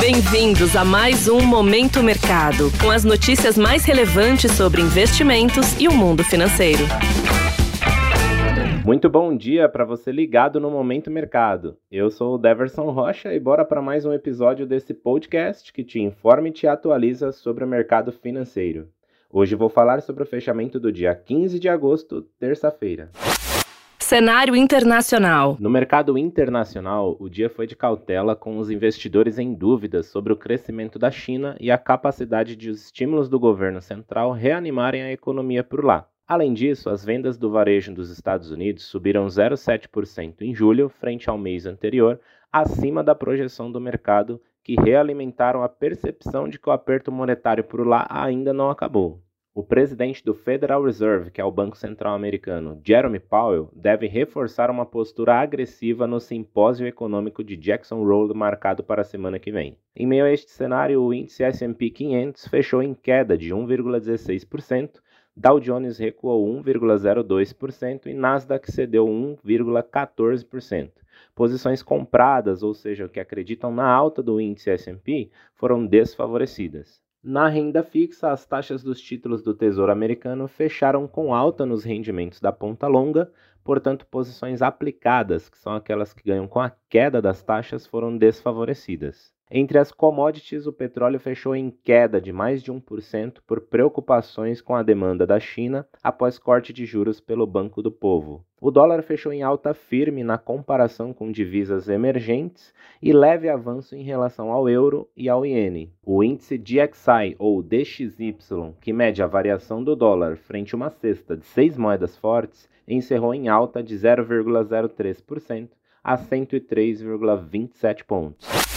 Bem-vindos a mais um Momento Mercado, com as notícias mais relevantes sobre investimentos e o mundo financeiro. Muito bom dia para você ligado no Momento Mercado. Eu sou o Deverson Rocha e bora para mais um episódio desse podcast que te informa e te atualiza sobre o mercado financeiro. Hoje vou falar sobre o fechamento do dia 15 de agosto, terça-feira. Cenário internacional. No mercado internacional, o dia foi de cautela com os investidores em dúvidas sobre o crescimento da China e a capacidade de os estímulos do governo central reanimarem a economia por lá. Além disso, as vendas do varejo dos Estados Unidos subiram 0,7% em julho, frente ao mês anterior, acima da projeção do mercado, que realimentaram a percepção de que o aperto monetário por lá ainda não acabou. O presidente do Federal Reserve, que é o Banco Central Americano, Jeremy Powell, deve reforçar uma postura agressiva no simpósio econômico de Jackson Hole marcado para a semana que vem. Em meio a este cenário, o índice S&P 500 fechou em queda de 1,16%, Dow Jones recuou 1,02% e Nasdaq cedeu 1,14%. Posições compradas, ou seja, que acreditam na alta do índice S&P, foram desfavorecidas. Na renda fixa, as taxas dos títulos do Tesouro Americano fecharam com alta nos rendimentos da ponta longa, portanto, posições aplicadas, que são aquelas que ganham com a queda das taxas, foram desfavorecidas. Entre as commodities, o petróleo fechou em queda de mais de 1% por preocupações com a demanda da China após corte de juros pelo Banco do Povo. O dólar fechou em alta firme na comparação com divisas emergentes e leve avanço em relação ao euro e ao iene. O índice DXY ou DXY, que mede a variação do dólar frente a uma cesta de seis moedas fortes, encerrou em alta de 0,03% a 103,27 pontos.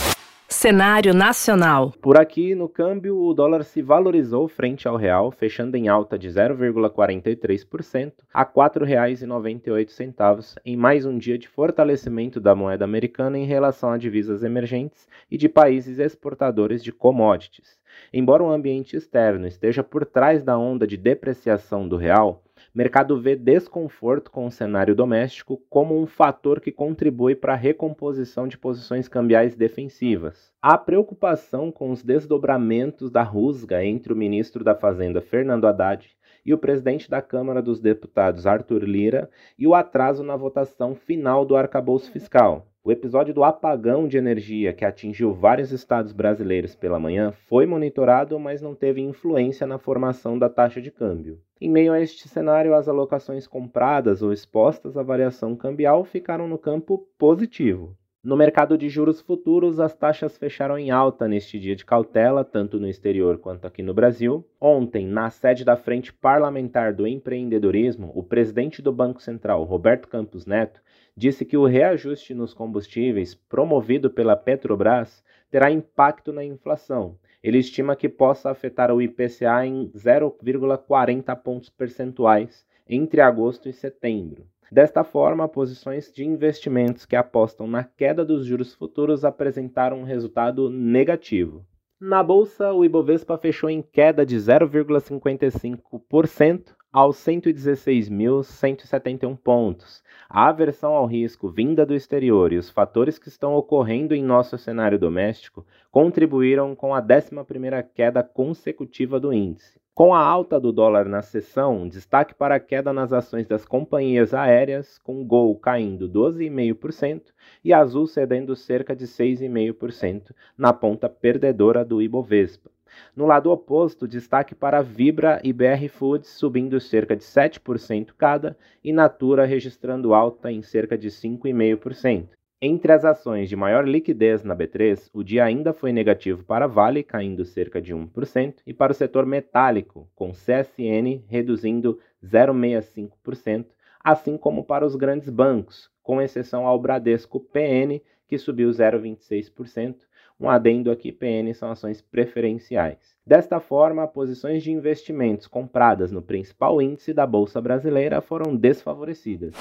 Cenário nacional. Por aqui, no câmbio, o dólar se valorizou frente ao real, fechando em alta de 0,43% a R$ 4,98 em mais um dia de fortalecimento da moeda americana em relação a divisas emergentes e de países exportadores de commodities. Embora o ambiente externo esteja por trás da onda de depreciação do real, mercado vê desconforto com o cenário doméstico como um fator que contribui para a recomposição de posições cambiais defensivas. Há preocupação com os desdobramentos da rusga entre o ministro da Fazenda Fernando Haddad e o presidente da Câmara dos Deputados Arthur Lira e o atraso na votação final do arcabouço fiscal. O episódio do apagão de energia que atingiu vários estados brasileiros pela manhã foi monitorado, mas não teve influência na formação da taxa de câmbio. Em meio a este cenário, as alocações compradas ou expostas à variação cambial ficaram no campo positivo. No mercado de juros futuros, as taxas fecharam em alta neste dia de cautela, tanto no exterior quanto aqui no Brasil. Ontem, na sede da Frente Parlamentar do Empreendedorismo, o presidente do Banco Central, Roberto Campos Neto, disse que o reajuste nos combustíveis promovido pela Petrobras terá impacto na inflação. Ele estima que possa afetar o IPCA em 0,40 pontos percentuais entre agosto e setembro. Desta forma, posições de investimentos que apostam na queda dos juros futuros apresentaram um resultado negativo. Na bolsa, o Ibovespa fechou em queda de 0,55% aos 116.171 pontos. A aversão ao risco vinda do exterior e os fatores que estão ocorrendo em nosso cenário doméstico contribuíram com a 11ª queda consecutiva do índice. Com a alta do dólar na sessão, destaque para a queda nas ações das companhias aéreas, com Gol caindo 12,5% e Azul cedendo cerca de 6,5% na ponta perdedora do Ibovespa. No lado oposto, destaque para Vibra e BR Foods subindo cerca de 7% cada e Natura registrando alta em cerca de 5,5%. Entre as ações de maior liquidez na B3, o dia ainda foi negativo para Vale, caindo cerca de 1%, e para o setor metálico, com CSN reduzindo 0,65%, assim como para os grandes bancos, com exceção ao Bradesco PN, que subiu 0,26%. Um adendo aqui: PN são ações preferenciais. Desta forma, posições de investimentos compradas no principal índice da Bolsa Brasileira foram desfavorecidas.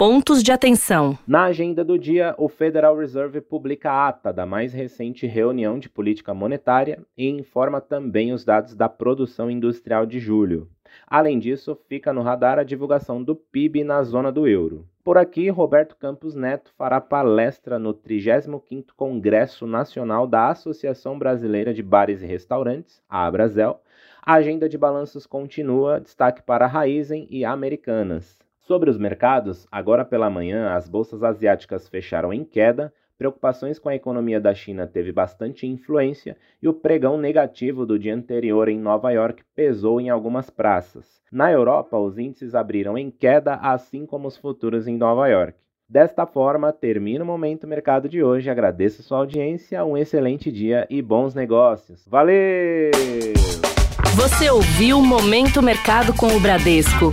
Pontos de atenção. Na agenda do dia, o Federal Reserve publica a ata da mais recente reunião de política monetária e informa também os dados da produção industrial de julho. Além disso, fica no radar a divulgação do PIB na zona do euro. Por aqui, Roberto Campos Neto fará palestra no 35º Congresso Nacional da Associação Brasileira de Bares e Restaurantes, a Abrazel. A agenda de balanços continua, destaque para Raizen e Americanas. Sobre os mercados, agora pela manhã, as bolsas asiáticas fecharam em queda, preocupações com a economia da China teve bastante influência e o pregão negativo do dia anterior em Nova York pesou em algumas praças. Na Europa, os índices abriram em queda, assim como os futuros em Nova York. Desta forma, termina o Momento Mercado de hoje. Agradeço sua audiência, um excelente dia e bons negócios. Valeu! Você ouviu Momento Mercado com o Bradesco.